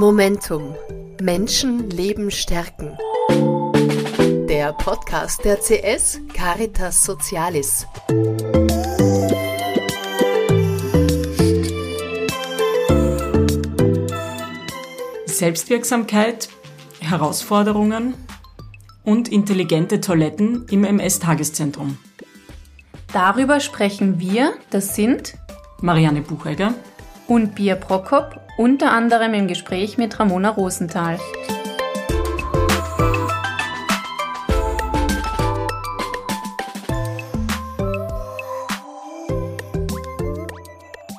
Momentum. Menschen Leben stärken. Der Podcast der CS Caritas Socialis. Selbstwirksamkeit, Herausforderungen und intelligente Toiletten im MS-Tageszentrum. Darüber sprechen wir, das sind Marianne Buchegger und Bia Prokop, unter anderem im Gespräch mit Ramona Rosenthal.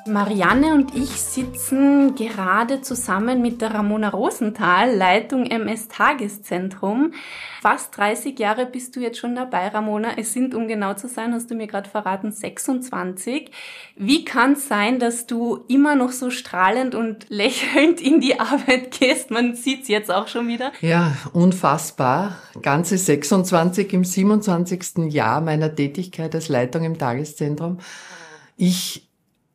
Marianne und ich sitzen gerade zusammen mit der Ramona Rosenthal, Leitung MS Tageszentrum. Fast 30 Jahre bist du jetzt schon dabei, Ramona. Es sind, um genau zu sein, hast du mir gerade verraten, 26. Wie kann es sein, dass du immer noch so strahlend und lächelnd in die Arbeit gehst? Man sieht es jetzt auch schon wieder. Ja, unfassbar. Ganze 26 im 27. Jahr meiner Tätigkeit als Leitung im Tageszentrum. Ich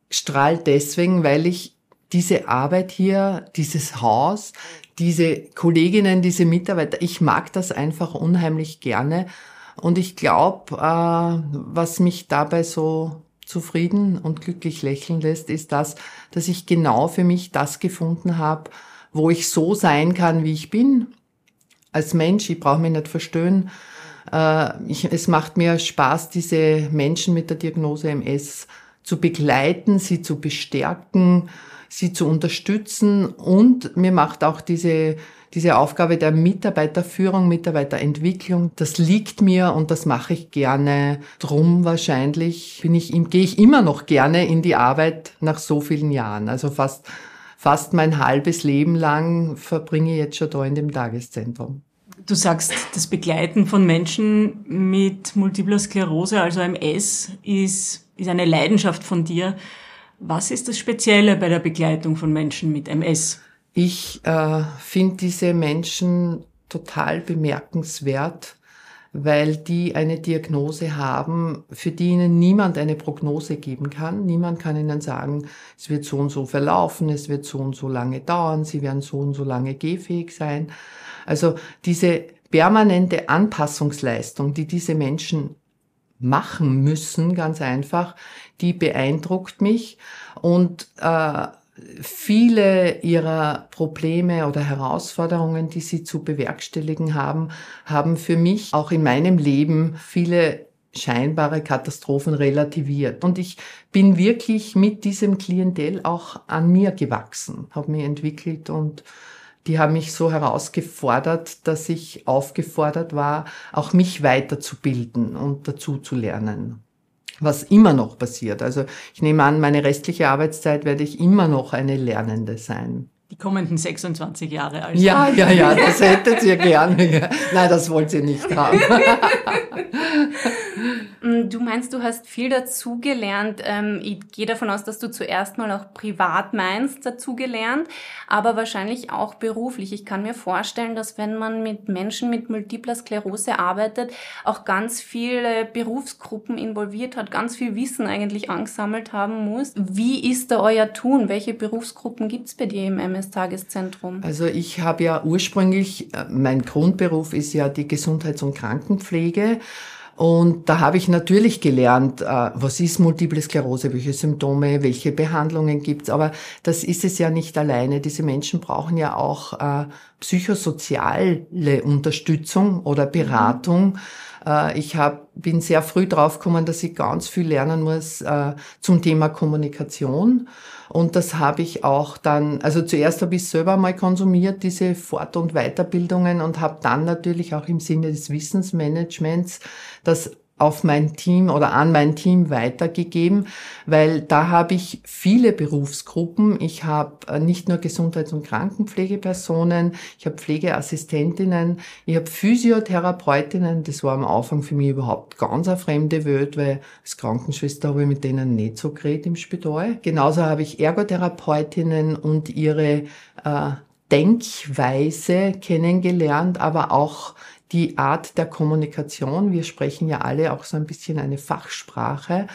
strahlt deswegen, weil ich diese Arbeit hier, dieses Haus, diese Kolleginnen, diese Mitarbeiter, ich mag das einfach unheimlich gerne. Und ich glaube, äh, was mich dabei so zufrieden und glücklich lächeln lässt, ist das, dass ich genau für mich das gefunden habe, wo ich so sein kann, wie ich bin. Als Mensch, ich brauche mich nicht verstehen. Äh, ich, es macht mir Spaß, diese Menschen mit der Diagnose MS zu begleiten, sie zu bestärken, sie zu unterstützen und mir macht auch diese diese Aufgabe der Mitarbeiterführung, Mitarbeiterentwicklung, das liegt mir und das mache ich gerne. Drum wahrscheinlich bin ich, gehe ich immer noch gerne in die Arbeit nach so vielen Jahren. Also fast, fast mein halbes Leben lang verbringe ich jetzt schon da in dem Tageszentrum. Du sagst, das Begleiten von Menschen mit Multipler Sklerose, also MS, ist ist eine Leidenschaft von dir. Was ist das Spezielle bei der Begleitung von Menschen mit MS? Ich äh, finde diese Menschen total bemerkenswert, weil die eine Diagnose haben, für die ihnen niemand eine Prognose geben kann. Niemand kann ihnen sagen, es wird so und so verlaufen, es wird so und so lange dauern, sie werden so und so lange gehfähig sein. Also diese permanente Anpassungsleistung, die diese Menschen machen müssen, ganz einfach, die beeindruckt mich. Und äh, viele ihrer Probleme oder Herausforderungen, die sie zu bewerkstelligen haben, haben für mich auch in meinem Leben viele scheinbare Katastrophen relativiert. Und ich bin wirklich mit diesem Klientel auch an mir gewachsen, habe mich entwickelt und die haben mich so herausgefordert, dass ich aufgefordert war, auch mich weiterzubilden und dazu zu lernen. Was immer noch passiert. Also ich nehme an, meine restliche Arbeitszeit werde ich immer noch eine Lernende sein. Die kommenden 26 Jahre also. Ja, ja, ja, das hättet ihr gerne. Nein, das wollt ihr nicht haben. Mm, du meinst, du hast viel dazugelernt. Ähm, ich gehe davon aus, dass du zuerst mal auch privat meinst, dazugelernt, aber wahrscheinlich auch beruflich. Ich kann mir vorstellen, dass wenn man mit Menschen mit multipler Sklerose arbeitet, auch ganz viele Berufsgruppen involviert hat, ganz viel Wissen eigentlich angesammelt haben muss. Wie ist da euer Tun? Welche Berufsgruppen gibt's bei dir im MS-Tageszentrum? Also ich habe ja ursprünglich, äh, mein Grundberuf ist ja die Gesundheits- und Krankenpflege. Und da habe ich natürlich gelernt, äh, was ist Multiple Sklerose, welche Symptome, welche Behandlungen gibt's. Aber das ist es ja nicht alleine. Diese Menschen brauchen ja auch äh, psychosoziale Unterstützung oder Beratung. Mhm. Äh, ich hab, bin sehr früh draufgekommen, dass ich ganz viel lernen muss zum Thema Kommunikation. Und das habe ich auch dann, also zuerst habe ich selber mal konsumiert, diese Fort- und Weiterbildungen und habe dann natürlich auch im Sinne des Wissensmanagements das auf mein Team oder an mein Team weitergegeben, weil da habe ich viele Berufsgruppen. Ich habe äh, nicht nur Gesundheits- und Krankenpflegepersonen, ich habe Pflegeassistentinnen, ich habe Physiotherapeutinnen. Das war am Anfang für mich überhaupt ganz eine fremde Welt, weil als Krankenschwester habe ich mit denen nicht so geredet im Spital. Genauso habe ich Ergotherapeutinnen und ihre äh, Denkweise kennengelernt, aber auch die Art der Kommunikation. Wir sprechen ja alle auch so ein bisschen eine Fachsprache.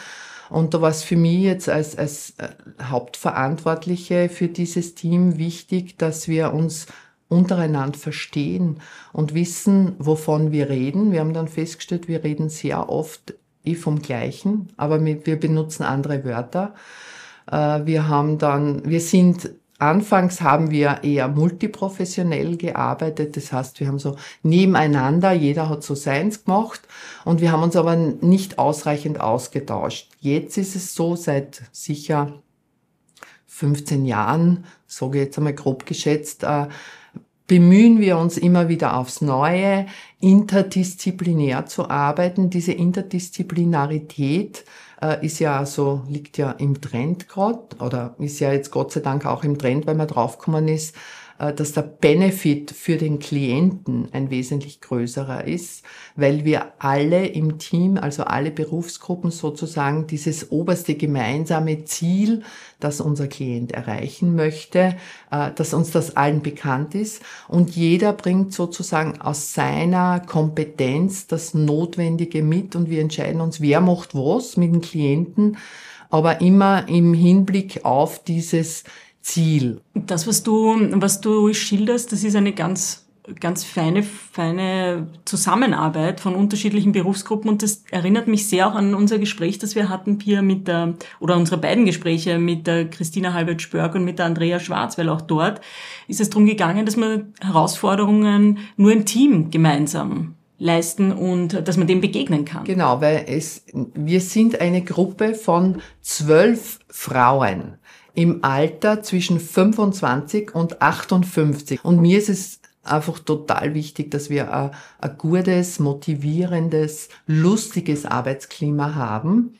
Und da war es für mich jetzt als, als äh, Hauptverantwortliche für dieses Team wichtig, dass wir uns untereinander verstehen und wissen, wovon wir reden. Wir haben dann festgestellt, wir reden sehr oft eh vom Gleichen, aber wir benutzen andere Wörter. Äh, wir haben dann, wir sind Anfangs haben wir eher multiprofessionell gearbeitet. Das heißt, wir haben so nebeneinander, jeder hat so seins gemacht und wir haben uns aber nicht ausreichend ausgetauscht. Jetzt ist es so, seit sicher 15 Jahren, sage ich jetzt einmal grob geschätzt, äh, bemühen wir uns immer wieder aufs Neue, interdisziplinär zu arbeiten. Diese Interdisziplinarität äh, ist ja so, liegt ja im Trend gerade oder ist ja jetzt Gott sei Dank auch im Trend, weil man draufgekommen ist, dass der Benefit für den Klienten ein wesentlich größerer ist, weil wir alle im Team, also alle Berufsgruppen sozusagen dieses oberste gemeinsame Ziel, das unser Klient erreichen möchte, äh, dass uns das allen bekannt ist. Und jeder bringt sozusagen aus seiner Kompetenz das Notwendige mit und wir entscheiden uns, wer macht was mit dem Klienten, aber immer im Hinblick auf dieses Ziel. Das, was du, was du schilderst, das ist eine ganz ganz feine, feine Zusammenarbeit von unterschiedlichen Berufsgruppen und das erinnert mich sehr auch an unser Gespräch, das wir hatten, Pia, mit der, oder unsere beiden Gespräche mit der Christina Halbert-Spörk und mit der Andrea Schwarz, weil auch dort ist es darum gegangen, dass man Herausforderungen nur im Team gemeinsam leisten und dass man dem begegnen kann. Genau, weil es, wir sind eine Gruppe von zwölf Frauen im Alter zwischen 25 und 58. Und mir ist es einfach total wichtig, dass wir ein, ein gutes, motivierendes, lustiges Arbeitsklima haben.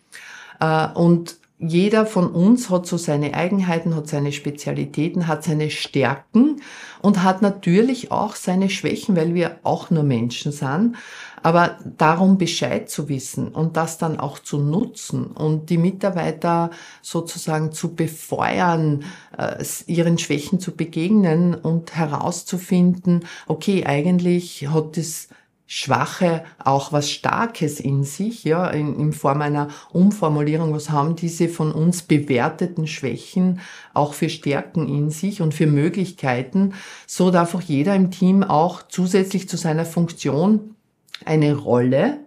Äh, und jeder von uns hat so seine Eigenheiten, hat seine Spezialitäten, hat seine Stärken und hat natürlich auch seine Schwächen, weil wir auch nur Menschen sind. Aber darum Bescheid zu wissen und das dann auch zu nutzen und die Mitarbeiter sozusagen zu befeuern, äh, ihren Schwächen zu begegnen und herauszufinden, okay, eigentlich hat es Schwache auch was Starkes in sich, ja, in, in Form einer Umformulierung. Was haben diese von uns bewerteten Schwächen auch für Stärken in sich und für Möglichkeiten? So darf auch jeder im Team auch zusätzlich zu seiner Funktion eine Rolle.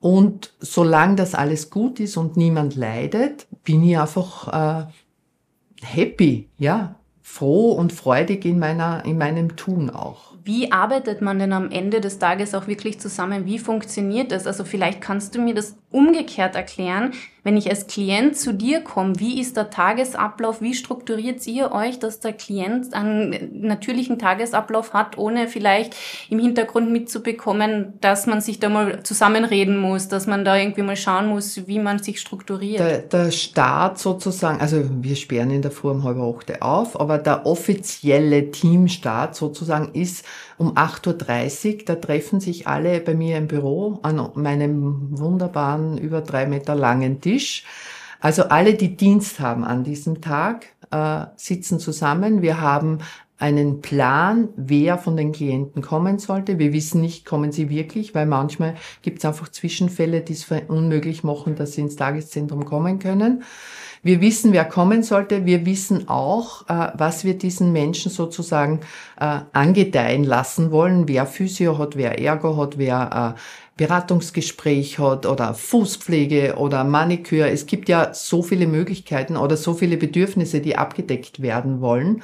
Und solange das alles gut ist und niemand leidet, bin ich einfach äh, happy, ja, froh und freudig in meiner in meinem Tun auch. Wie arbeitet man denn am Ende des Tages auch wirklich zusammen? Wie funktioniert das? Also vielleicht kannst du mir das umgekehrt erklären. Wenn ich als Klient zu dir komme, wie ist der Tagesablauf? Wie strukturiert ihr euch, dass der Klient einen natürlichen Tagesablauf hat, ohne vielleicht im Hintergrund mitzubekommen, dass man sich da mal zusammenreden muss, dass man da irgendwie mal schauen muss, wie man sich strukturiert? Der, der Start sozusagen, also wir sperren in der Früh um halb acht auf, aber der offizielle Teamstart sozusagen ist um 8.30 Uhr. Da treffen sich alle bei mir im Büro an meinem wunderbaren, über drei Meter langen Tisch. Also alle, die Dienst haben an diesem Tag, äh, sitzen zusammen. Wir haben einen Plan, wer von den Klienten kommen sollte. Wir wissen nicht, kommen sie wirklich, weil manchmal gibt es einfach Zwischenfälle, die es unmöglich machen, dass sie ins Tageszentrum kommen können. Wir wissen, wer kommen sollte. Wir wissen auch, äh, was wir diesen Menschen sozusagen äh, angedeihen lassen wollen. Wer Physio hat, wer Ergo hat, wer äh, Beratungsgespräch hat oder Fußpflege oder Maniküre. Es gibt ja so viele Möglichkeiten oder so viele Bedürfnisse, die abgedeckt werden wollen.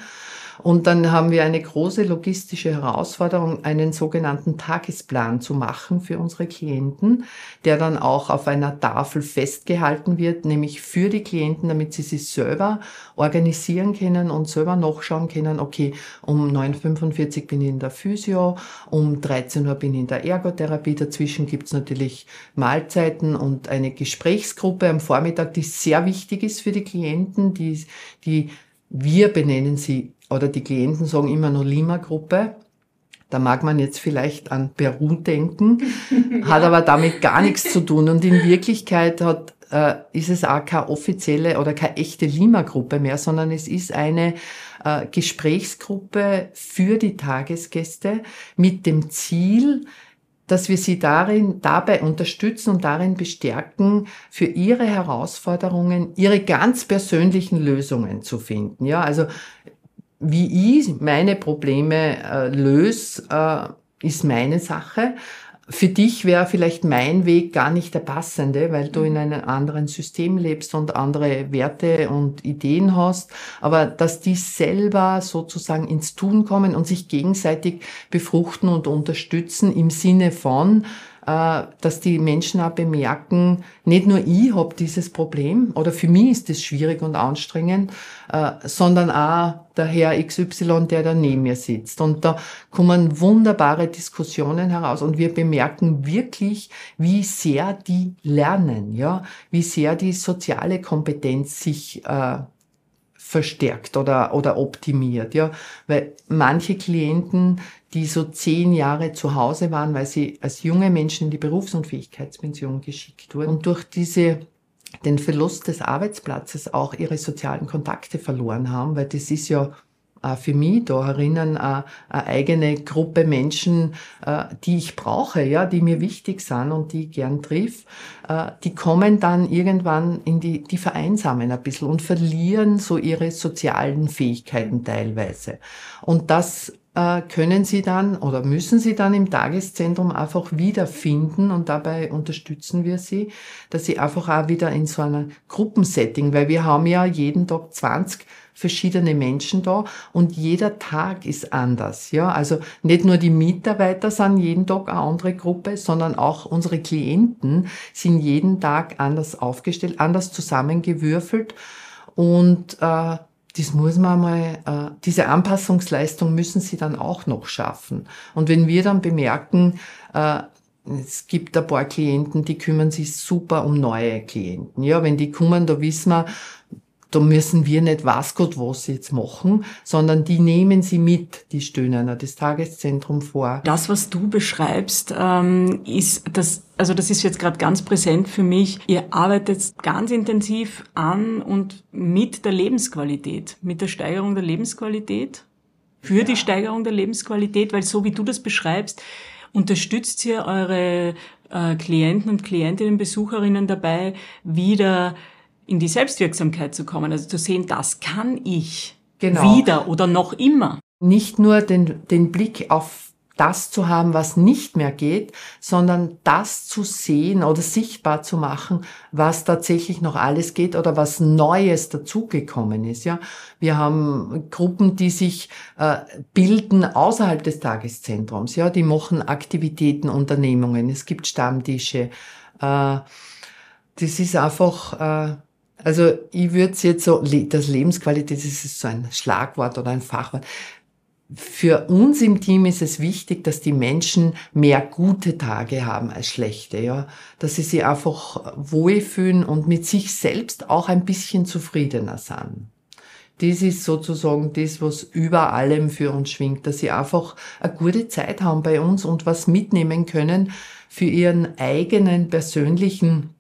Und dann haben wir eine große logistische Herausforderung, einen sogenannten Tagesplan zu machen für unsere Klienten, der dann auch auf einer Tafel festgehalten wird, nämlich für die Klienten, damit sie sich selber organisieren können und selber nachschauen können, okay, um 9.45 Uhr bin ich in der Physio, um 13 Uhr bin ich in der Ergotherapie, dazwischen gibt's natürlich Mahlzeiten und eine Gesprächsgruppe am Vormittag, die sehr wichtig ist für die Klienten, die, die wir benennen sie oder die Klienten sagen immer nur Lima-Gruppe. Da mag man jetzt vielleicht an Peru denken, hat aber damit gar nichts zu tun. Und in Wirklichkeit hat, äh, ist es auch keine offizielle oder keine echte Lima-Gruppe mehr, sondern es ist eine äh, Gesprächsgruppe für die Tagesgäste mit dem Ziel, dass wir sie darin, dabei unterstützen und darin bestärken, für ihre Herausforderungen ihre ganz persönlichen Lösungen zu finden. Ja, also wie ich meine Probleme äh, löse, äh, ist meine Sache für dich wäre vielleicht mein Weg gar nicht der passende, weil du in einem anderen System lebst und andere Werte und Ideen hast. Aber dass die selber sozusagen ins Tun kommen und sich gegenseitig befruchten und unterstützen im Sinne von, dass die Menschen auch bemerken, nicht nur ich habe dieses Problem oder für mich ist es schwierig und anstrengend, äh, sondern auch der Herr XY, der da neben mir sitzt. Und da kommen wunderbare Diskussionen heraus und wir bemerken wirklich, wie sehr die lernen, ja, wie sehr die soziale Kompetenz sich äh, verstärkt oder, oder optimiert, ja. Weil manche Klienten, die so zehn Jahre zu Hause waren, weil sie als junge Menschen in die Berufsunfähigkeitspension geschickt wurden und durch diese den Verlust des Arbeitsplatzes auch ihre sozialen Kontakte verloren haben, weil das ist ja äh, für mich da herinnen eine, äh, eine eigene Gruppe Menschen, äh, die ich brauche, ja, die mir wichtig sind und die ich gern triff, die kommen dann irgendwann in die, die vereinsamen ein bisschen und verlieren so ihre sozialen Fähigkeiten teilweise. Und das können Sie dann oder müssen Sie dann im Tageszentrum einfach wiederfinden und dabei unterstützen wir Sie, dass Sie einfach auch wieder in so einer Gruppensetting, weil wir haben ja jeden Tag 20 verschiedene Menschen da und jeder Tag ist anders. Ja, also nicht nur die Mitarbeiter sind jeden Tag eine andere Gruppe, sondern auch unsere Klienten sind jeden Tag anders aufgestellt, anders zusammengewürfelt und äh, das muss man mal, äh, diese Anpassungsleistung müssen sie dann auch noch schaffen. Und wenn wir dann bemerken, äh, es gibt ein paar Klienten, die kümmern sich super um neue Klienten. Ja, wenn die kommen, da wissen wir, da müssen wir nicht was Gott was jetzt machen, sondern die nehmen sie mit, die Stöhner, das Tageszentrum vor. Das, was du beschreibst, ähm, ist das, also das ist jetzt gerade ganz präsent für mich. Ihr arbeitet ganz intensiv an und mit der Lebensqualität, mit der Steigerung der Lebensqualität, für ja. die Steigerung der Lebensqualität, weil so wie du das beschreibst, unterstützt ihr eure äh, Klienten und Klientinnen, Besucherinnen dabei, wieder in die Selbstwirksamkeit zu kommen, also zu sehen, das kann ich genau. wieder oder noch immer. Nicht nur den, den Blick auf das zu haben, was nicht mehr geht, sondern das zu sehen oder sichtbar zu machen, was tatsächlich noch alles geht oder was Neues dazugekommen ist. Ja, wir haben Gruppen, die sich äh, bilden außerhalb des Tageszentrums. Ja, die machen Aktivitäten, Unternehmungen. Es gibt Stammtische. Äh, das ist einfach äh, also ich würde es jetzt so, das Lebensqualität, das ist so ein Schlagwort oder ein Fachwort. Für uns im Team ist es wichtig, dass die Menschen mehr gute Tage haben als schlechte, ja. Dass sie sich einfach wohlfühlen und mit sich selbst auch ein bisschen zufriedener sind. Das ist sozusagen das, was über allem für uns schwingt, dass sie einfach eine gute Zeit haben bei uns und was mitnehmen können für ihren eigenen persönlichen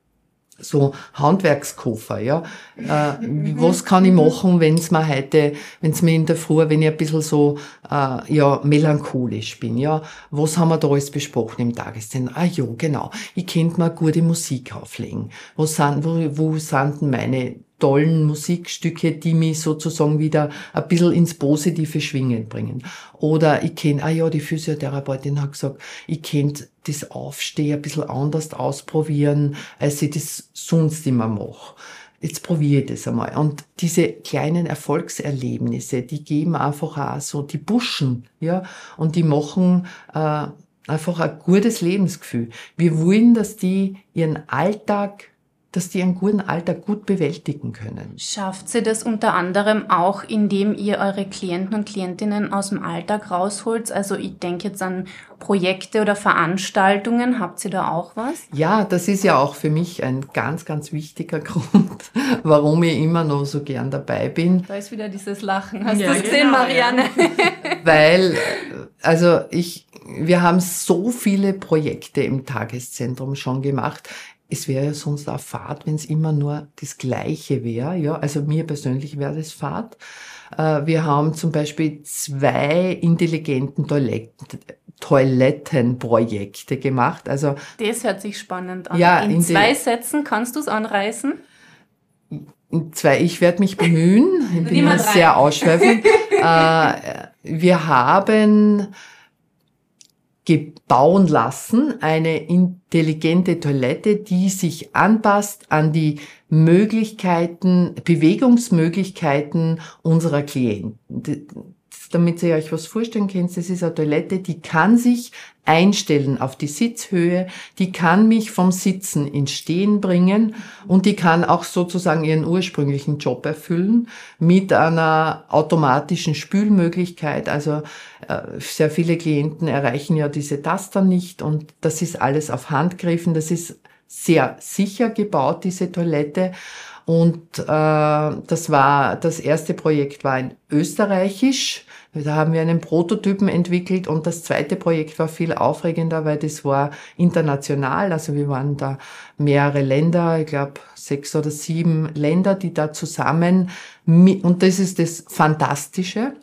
so Handwerkskoffer, ja. Äh, was kann ich machen, wenn es mir heute, wenn es mir in der Früh, wenn ich ein bisschen so äh, ja melancholisch bin, ja. Was haben wir da alles besprochen im Tageszentrum? Ah ja, genau. Ich könnte mir gute Musik auflegen. Wo sind, wo, wo sind denn meine tollen Musikstücke, die mich sozusagen wieder ein bisschen ins positive Schwingen bringen. Oder ich kenne, ah ja, die Physiotherapeutin hat gesagt, ich könnte das Aufstehen ein bisschen anders ausprobieren, als ich das sonst immer mache. Jetzt probiere ich das einmal. Und diese kleinen Erfolgserlebnisse, die geben einfach auch so die Buschen, ja, und die machen äh, einfach ein gutes Lebensgefühl. Wir wollen, dass die ihren Alltag dass die einen guten Alter gut bewältigen können. Schafft sie das unter anderem auch, indem ihr eure Klienten und Klientinnen aus dem Alltag rausholt? Also ich denke jetzt an Projekte oder Veranstaltungen. Habt ihr da auch was? Ja, das ist ja auch für mich ein ganz, ganz wichtiger Grund, warum ich immer noch so gern dabei bin. Da ist wieder dieses Lachen. Hast ja, du es gesehen, genau, Marianne? Ja. Weil, also ich, wir haben so viele Projekte im Tageszentrum schon gemacht es wäre ja sonst auch Fahrt, wenn es immer nur das Gleiche wäre. Ja, also mir persönlich wäre das Fahrt. Äh, wir haben zum Beispiel zwei intelligenten Toiletten, Toilettenprojekte gemacht. Also das hört sich spannend an. Ja, in, in zwei Sätzen kannst du es anreißen. in zwei, ich werde mich bemühen, ich bin immer sehr ausschweifend. äh, wir haben gebauen lassen, eine intelligente Toilette, die sich anpasst an die Möglichkeiten, Bewegungsmöglichkeiten unserer Klienten. Damit ihr euch was vorstellen könnt, das ist eine Toilette, die kann sich einstellen auf die Sitzhöhe, die kann mich vom Sitzen ins Stehen bringen und die kann auch sozusagen ihren ursprünglichen Job erfüllen mit einer automatischen Spülmöglichkeit. Also äh, sehr viele Klienten erreichen ja diese Taster nicht und das ist alles auf Handgriffen. Das ist sehr sicher gebaut, diese Toilette. Und äh, das war das erste Projekt war in österreichisch. Da haben wir einen Prototypen entwickelt und das zweite Projekt war viel aufregender, weil das war international. Also wir waren da mehrere Länder, ich glaube sechs oder sieben Länder, die da zusammen und das ist das Fantastische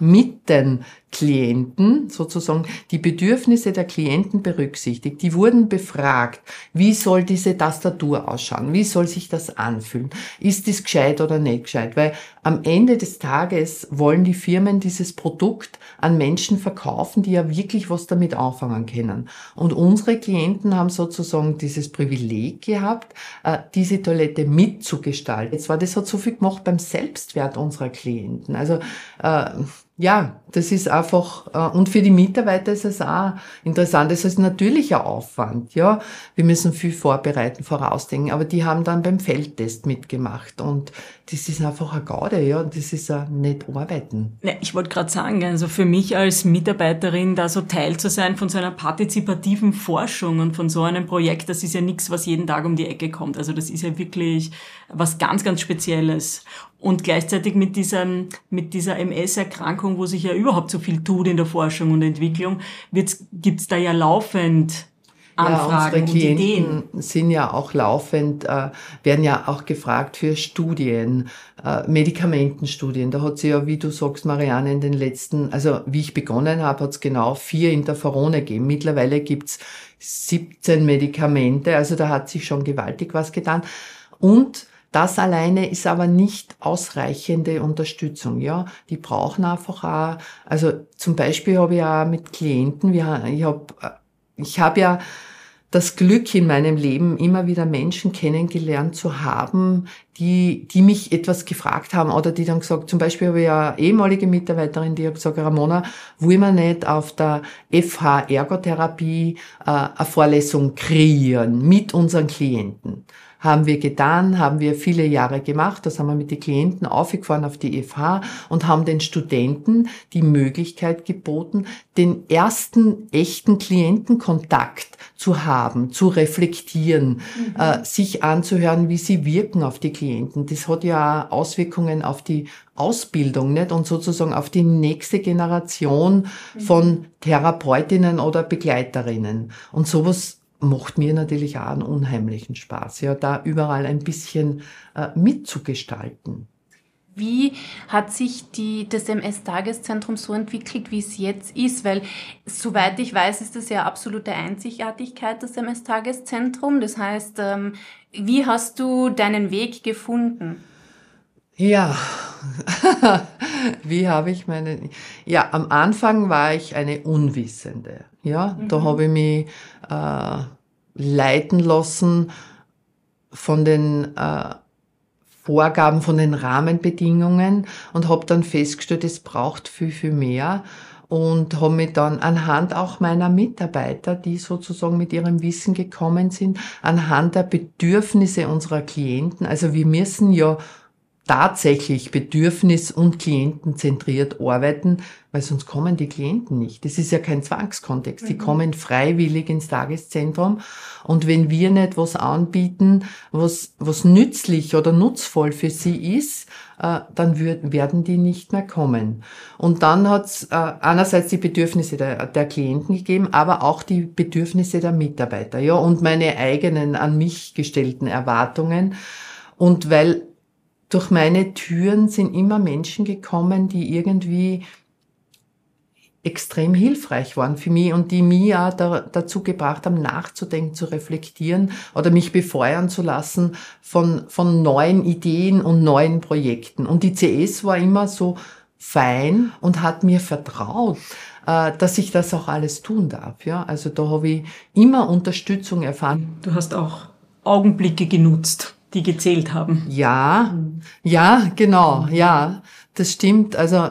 mit den Klienten sozusagen die Bedürfnisse der Klienten berücksichtigt. Die wurden befragt, wie soll diese Tastatur ausschauen, wie soll sich das anfühlen, ist das gescheit oder nicht gescheit, weil am Ende des Tages wollen die Firmen dieses Produkt an Menschen verkaufen, die ja wirklich was damit anfangen können. Und unsere Klienten haben sozusagen dieses Privileg gehabt, äh, diese Toilette mitzugestalten. Jetzt war das hat so viel gemacht beim Selbstwert unserer Klienten. Also äh, ja, das ist einfach, äh, und für die Mitarbeiter ist es auch interessant. Das ist natürlich ein Aufwand, ja. Wir müssen viel vorbereiten, vorausdenken, aber die haben dann beim Feldtest mitgemacht und das ist einfach eine Gaude, ja. Das ist ein nicht arbeiten. Ja, ich wollte gerade sagen, also für mich als Mitarbeiterin da so Teil zu sein von so einer partizipativen Forschung und von so einem Projekt, das ist ja nichts, was jeden Tag um die Ecke kommt. Also das ist ja wirklich was ganz, ganz Spezielles. Und gleichzeitig mit diesem, mit dieser MS-Erkrankung, wo sich ja überhaupt so viel tut in der Forschung und Entwicklung, wird's, gibt's da ja laufend Anfragen ja, unsere und Ideen. Klienten sind ja auch laufend, äh, werden ja auch gefragt für Studien, äh, Medikamentenstudien. Da hat sie ja, wie du sagst, Marianne, in den letzten, also wie ich begonnen habe, hat es genau vier Interferone gegeben. Mittlerweile gibt's 17 Medikamente, also da hat sich schon gewaltig was getan. Und das alleine ist aber nicht ausreichende Unterstützung, ja. Die brauchen einfach auch, also zum Beispiel habe ich auch mit Klienten, wir, ich habe ich hab ja das Glück in meinem Leben, immer wieder Menschen kennengelernt zu haben, die, die mich etwas gefragt haben oder die dann gesagt, zum Beispiel habe ich eine ehemalige Mitarbeiterin, die hat gesagt, Ramona, wollen wir nicht auf der FH Ergotherapie äh, eine Vorlesung kreieren mit unseren Klienten? Haben wir getan, haben wir viele Jahre gemacht. Das haben wir mit den Klienten aufgefahren auf die FH und haben den Studenten die Möglichkeit geboten, den ersten echten Klientenkontakt zu haben, zu reflektieren, äh, sich anzuhören, wie sie wirken auf die Klienten. Das hat ja Auswirkungen auf die Ausbildung, nicht? Und sozusagen auf die nächste Generation von Therapeutinnen oder Begleiterinnen. Und sowas macht mir natürlich auch einen unheimlichen Spaß, ja, da überall ein bisschen äh, mitzugestalten. Wie hat sich die, das MS-Tageszentrum so entwickelt, wie es jetzt ist? Weil, soweit ich weiß, ist das ja absolute Einzigartigkeit, das MS-Tageszentrum. Das heißt, ähm, wie hast du deinen Weg gefunden? Ja, wie habe ich meine, ja, am Anfang war ich eine Unwissende, ja, da habe ich mich äh, leiten lassen von den äh, Vorgaben, von den Rahmenbedingungen und habe dann festgestellt, es braucht viel, viel mehr und habe mich dann anhand auch meiner Mitarbeiter, die sozusagen mit ihrem Wissen gekommen sind, anhand der Bedürfnisse unserer Klienten, also wir müssen ja tatsächlich bedürfnis- und klientenzentriert arbeiten, weil sonst kommen die Klienten nicht. Das ist ja kein Zwangskontext. Die kommen freiwillig ins Tageszentrum. Und wenn wir nicht was anbieten, was, was nützlich oder nutzvoll für sie ist, äh, dann würden, werden die nicht mehr kommen. Und dann hat es äh, einerseits die Bedürfnisse der, der Klienten gegeben, aber auch die Bedürfnisse der Mitarbeiter, ja, und meine eigenen an mich gestellten Erwartungen. Und weil durch meine Türen sind immer Menschen gekommen, die irgendwie extrem hilfreich waren für mich und die ja da, dazu gebracht haben, nachzudenken, zu reflektieren oder mich befeuern zu lassen von, von neuen Ideen und neuen Projekten. Und die CS war immer so fein und hat mir vertraut, äh, dass ich das auch alles tun darf. Ja, also da habe ich immer Unterstützung erfahren. Du hast auch Augenblicke genutzt, die gezählt haben. Ja, ja, genau, ja, das stimmt. Also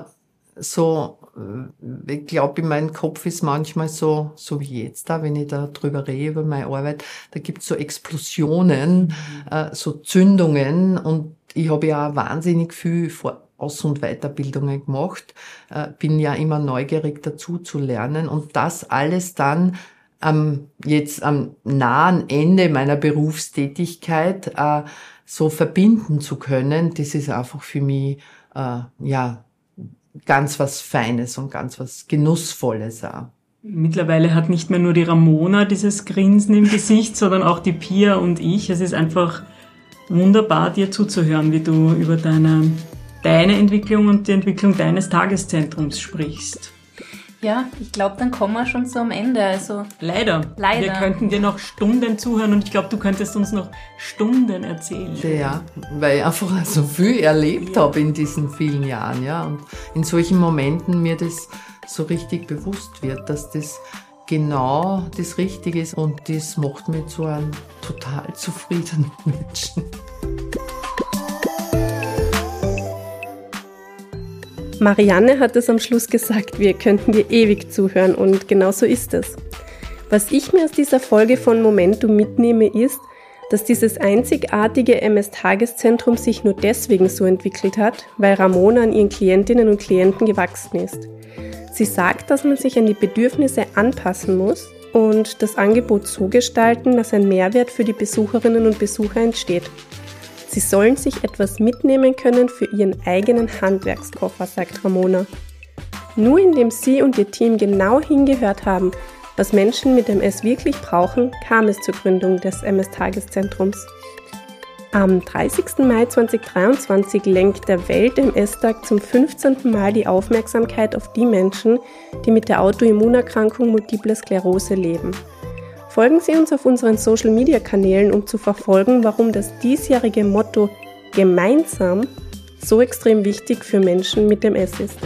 so äh, ich glaube, in meinem Kopf ist manchmal so, so wie jetzt da, wenn ich da drüber rede über meine Arbeit, da gibt's so Explosionen, äh, so Zündungen und ich habe ja wahnsinnig viel Vor Aus- und Weiterbildungen gemacht, äh, bin ja immer neugierig dazu zu lernen und das alles dann ähm, jetzt am nahen Ende meiner Berufstätigkeit äh, so verbinden zu können, das ist einfach für mich äh, ja ganz was Feines und ganz was Genussvolles auch. Mittlerweile hat nicht mehr nur die Ramona dieses Grinsen im Gesicht, sondern auch die Pia und ich. Es ist einfach wunderbar, dir zuzuhören, wie du über deine, deine Entwicklung und die Entwicklung deines Tageszentrums sprichst. Ja, ich glaube, dann kommen wir schon so am Ende. Also leider. Leider. Wir könnten dir noch Stunden zuhören und ich glaube, du könntest uns noch Stunden erzählen. Ja, weil ich einfach so viel erlebt ja. habe in diesen vielen Jahren, ja. Und in solchen Momenten mir das so richtig bewusst wird, dass das genau das Richtige ist und das macht mich zu einem total zufriedenen Menschen. Marianne hat es am Schluss gesagt, wir könnten dir ewig zuhören und genau so ist es. Was ich mir aus dieser Folge von Momentum mitnehme, ist, dass dieses einzigartige MS-Tageszentrum sich nur deswegen so entwickelt hat, weil Ramona an ihren Klientinnen und Klienten gewachsen ist. Sie sagt, dass man sich an die Bedürfnisse anpassen muss und das Angebot so gestalten, dass ein Mehrwert für die Besucherinnen und Besucher entsteht. Sie sollen sich etwas mitnehmen können für ihren eigenen Handwerkskoffer, sagt Ramona. Nur indem sie und ihr Team genau hingehört haben, was Menschen mit MS wirklich brauchen, kam es zur Gründung des MS-Tageszentrums. Am 30. Mai 2023 lenkt der Welt-MS-Tag zum 15. Mal die Aufmerksamkeit auf die Menschen, die mit der Autoimmunerkrankung Multiple Sklerose leben. Folgen Sie uns auf unseren Social-Media-Kanälen, um zu verfolgen, warum das diesjährige Motto Gemeinsam so extrem wichtig für Menschen mit MS ist.